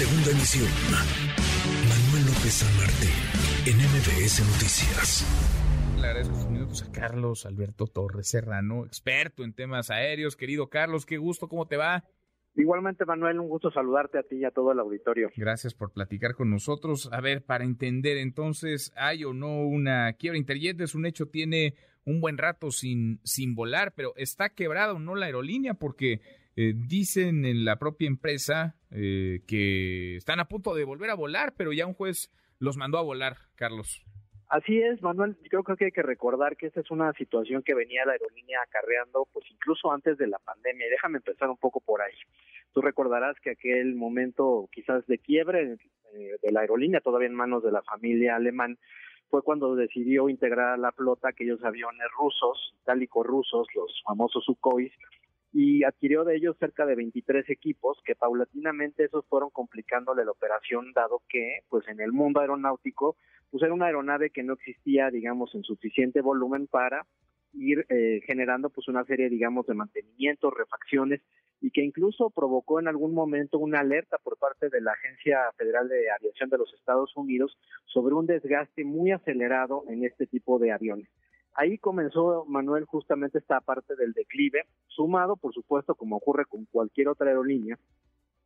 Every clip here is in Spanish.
Segunda emisión. Manuel López San Martín, en MBS Noticias. Le agradezco sus minutos a Carlos Alberto Torres Serrano, experto en temas aéreos. Querido Carlos, qué gusto, ¿cómo te va? Igualmente, Manuel, un gusto saludarte a ti y a todo el auditorio. Gracias por platicar con nosotros. A ver, para entender entonces, ¿hay o no una quiebra? Interjet es un hecho, tiene un buen rato sin, sin volar, pero ¿está quebrada o no la aerolínea? Porque eh, dicen en la propia empresa eh, que están a punto de volver a volar, pero ya un juez los mandó a volar, Carlos. Así es, Manuel. Creo que hay que recordar que esta es una situación que venía la aerolínea acarreando, pues incluso antes de la pandemia. Déjame empezar un poco por ahí. Tú recordarás que aquel momento quizás de quiebre eh, de la aerolínea, todavía en manos de la familia alemán, fue cuando decidió integrar a la flota aquellos aviones rusos, itálicos rusos, los famosos Sukhois, y adquirió de ellos cerca de 23 equipos que paulatinamente esos fueron complicándole la operación dado que pues en el mundo aeronáutico pues era una aeronave que no existía digamos en suficiente volumen para ir eh, generando pues una serie digamos de mantenimientos, refacciones y que incluso provocó en algún momento una alerta por parte de la Agencia Federal de Aviación de los Estados Unidos sobre un desgaste muy acelerado en este tipo de aviones. Ahí comenzó, Manuel, justamente esta parte del declive, sumado, por supuesto, como ocurre con cualquier otra aerolínea,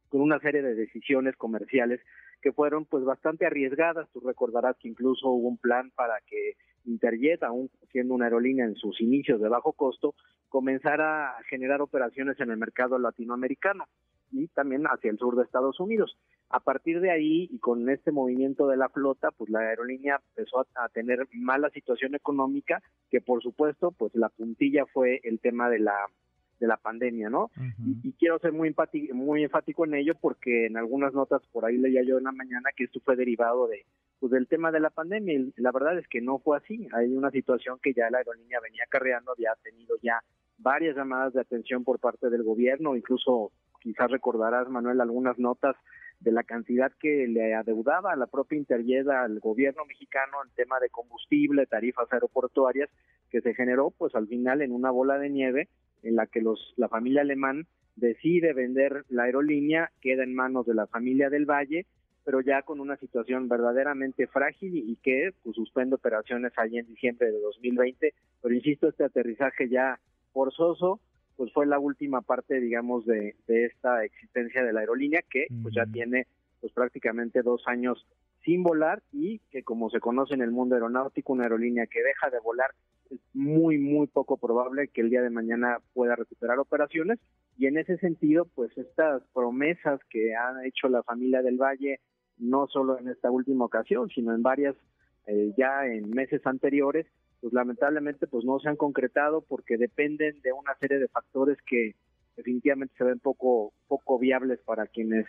con una serie de decisiones comerciales que fueron pues bastante arriesgadas. Tú recordarás que incluso hubo un plan para que Interjet, aún siendo una aerolínea en sus inicios de bajo costo, comenzara a generar operaciones en el mercado latinoamericano y también hacia el sur de Estados Unidos. A partir de ahí y con este movimiento de la flota, pues la aerolínea empezó a, tener mala situación económica, que por supuesto, pues la puntilla fue el tema de la de la pandemia, ¿no? y, quiero ser muy muy enfático en ello porque en algunas notas por ahí leía yo en la mañana que esto fue derivado de pues del tema de la pandemia la verdad es que no fue así. Hay una situación que ya la aerolínea venía carreando, había tenido ya varias llamadas de atención por parte del gobierno, incluso quizás recordarás, Manuel, algunas notas de la cantidad que le adeudaba a la propia Interjet al gobierno mexicano en tema de combustible, tarifas aeroportuarias, que se generó pues al final en una bola de nieve en la que los la familia alemán decide vender la aerolínea, queda en manos de la familia del Valle, pero ya con una situación verdaderamente frágil y que pues, suspende operaciones allí en diciembre de 2020, pero insisto, este aterrizaje ya forzoso pues fue la última parte, digamos, de, esta existencia de la aerolínea que pues ya tiene pues prácticamente dos años sin volar y que como se conoce en el mundo aeronáutico, una aerolínea que deja de volar es muy, muy poco probable que el día de mañana pueda recuperar operaciones. Y en ese sentido, pues estas promesas que ha hecho la familia del Valle, no solo en esta última ocasión, sino en varias eh, ya en meses anteriores, pues lamentablemente pues no se han concretado porque dependen de una serie de factores que definitivamente se ven poco poco viables para quienes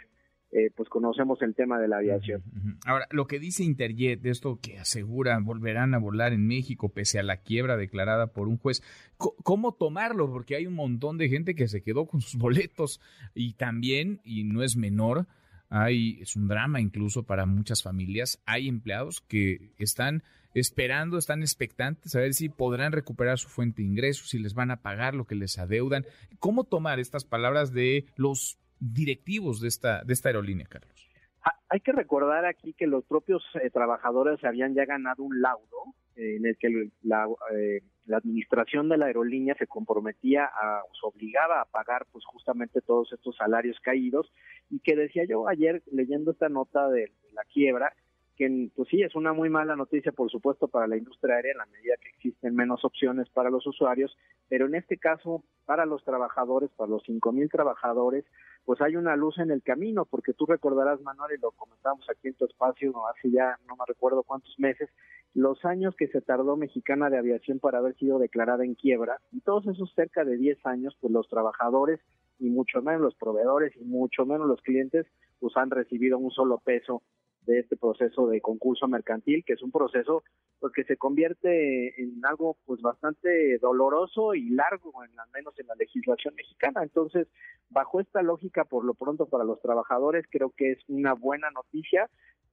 eh, pues conocemos el tema de la aviación. Ahora, lo que dice Interjet, de esto que asegura volverán a volar en México pese a la quiebra declarada por un juez, ¿cómo tomarlo? Porque hay un montón de gente que se quedó con sus boletos y también, y no es menor, hay, es un drama incluso para muchas familias, hay empleados que están esperando, están expectantes a ver si podrán recuperar su fuente de ingresos, si les van a pagar lo que les adeudan. ¿Cómo tomar estas palabras de los directivos de esta, de esta aerolínea, Carlos? Ah, hay que recordar aquí que los propios eh, trabajadores habían ya ganado un laudo eh, en el que la, eh, la, administración de la aerolínea se comprometía a, se obligaba a pagar pues justamente todos estos salarios caídos y que decía yo ayer leyendo esta nota de la quiebra, que pues sí, es una muy mala noticia, por supuesto, para la industria aérea en la medida que existen menos opciones para los usuarios, pero en este caso, para los trabajadores, para los cinco mil trabajadores, pues hay una luz en el camino, porque tú recordarás, Manuel, y lo comentamos aquí en tu espacio hace ya no me recuerdo cuántos meses, los años que se tardó Mexicana de Aviación para haber sido declarada en quiebra, y todos esos cerca de 10 años, pues los trabajadores y mucho menos los proveedores y mucho menos los clientes, pues han recibido un solo peso de este proceso de concurso mercantil, que es un proceso pues, que se convierte en algo pues bastante doloroso y largo, en, al menos en la legislación mexicana. Entonces, bajo esta lógica, por lo pronto para los trabajadores, creo que es una buena noticia,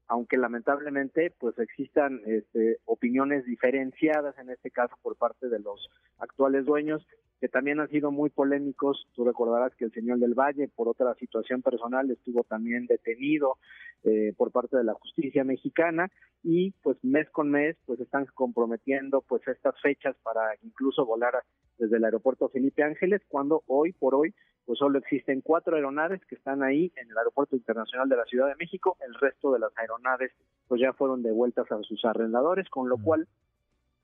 aunque lamentablemente pues existan este, opiniones diferenciadas en este caso por parte de los actuales dueños que también han sido muy polémicos. Tú recordarás que el señor del Valle, por otra situación personal, estuvo también detenido eh, por parte de la justicia mexicana y pues mes con mes pues están comprometiendo pues estas fechas para incluso volar desde el aeropuerto Felipe Ángeles cuando hoy por hoy pues solo existen cuatro aeronaves que están ahí en el aeropuerto internacional de la Ciudad de México. El resto de las aeronaves pues ya fueron devueltas a sus arrendadores con lo cual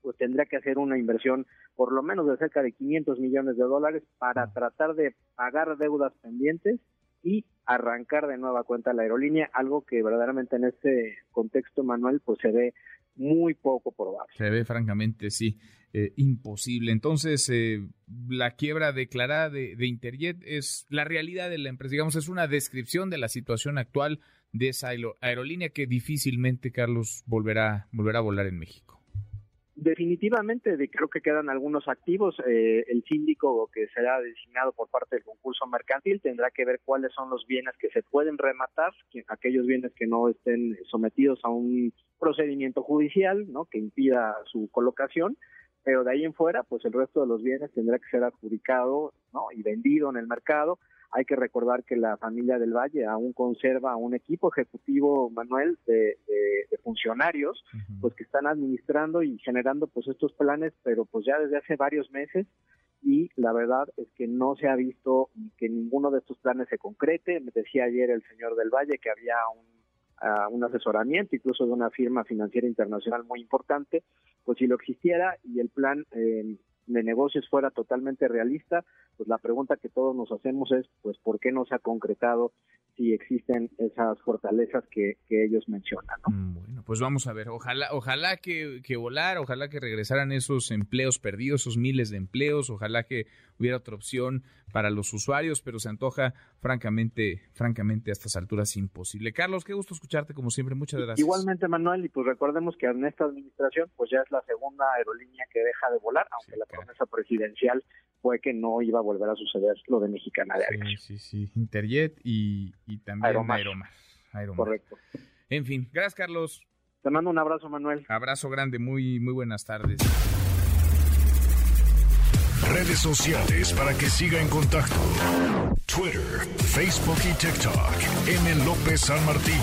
pues tendría que hacer una inversión por lo menos de cerca de 500 millones de dólares para tratar de pagar deudas pendientes y arrancar de nueva cuenta la aerolínea, algo que verdaderamente en este contexto, Manuel, pues se ve muy poco probable. Se ve francamente, sí, eh, imposible. Entonces, eh, la quiebra declarada de, de, Interjet es la realidad de la empresa, digamos, es una descripción de la situación actual de esa aerolínea que difícilmente, Carlos, volverá, volverá a volar en México. Definitivamente, de, creo que quedan algunos activos. Eh, el síndico que será designado por parte del concurso mercantil tendrá que ver cuáles son los bienes que se pueden rematar, aquellos bienes que no estén sometidos a un procedimiento judicial, ¿no? Que impida su colocación. Pero de ahí en fuera, pues el resto de los bienes tendrá que ser adjudicado, ¿no? Y vendido en el mercado hay que recordar que la familia del Valle aún conserva un equipo ejecutivo, Manuel, de, funcionarios, pues que están administrando y generando pues estos planes, pero pues ya desde hace varios meses. Y la verdad es que no se ha visto que ninguno de estos planes se concrete. Me decía ayer el señor del Valle que había un, ah, un asesoramiento incluso de una firma financiera internacional muy importante, pues si lo existiera y el plan eh, de negocios fuera totalmente realista, pues la pregunta que todos nos hacemos es, pues, ¿por qué no se ha concretado si existen esas fortalezas que, ellos mencionan? Mm, bueno, pues vamos a ver, ojalá, ojalá que, que volar, ojalá que regresaran esos empleos perdidos, esos miles de empleos, ojalá que hubiera otra opción para los usuarios, pero se antoja francamente, francamente a estas alturas imposible. Carlos, qué gusto escucharte como siempre, muchas gracias. Igualmente, Manuel, y pues recordemos que en esta administración pues ya es la segunda aerolínea que deja de volar, aunque la promesa presidencial fue que no iba a volver a suceder lo de Mexicana de Aéreos. Sí, sí, sí, Interjet y, también Aeromar. Aeromar. Correcto. En fin, gracias Carlos. Te mando un abrazo, Manuel. Abrazo grande, muy, muy buenas tardes. Redes sociales para que siga en contacto: Twitter, Facebook y TikTok. M. López San Martín.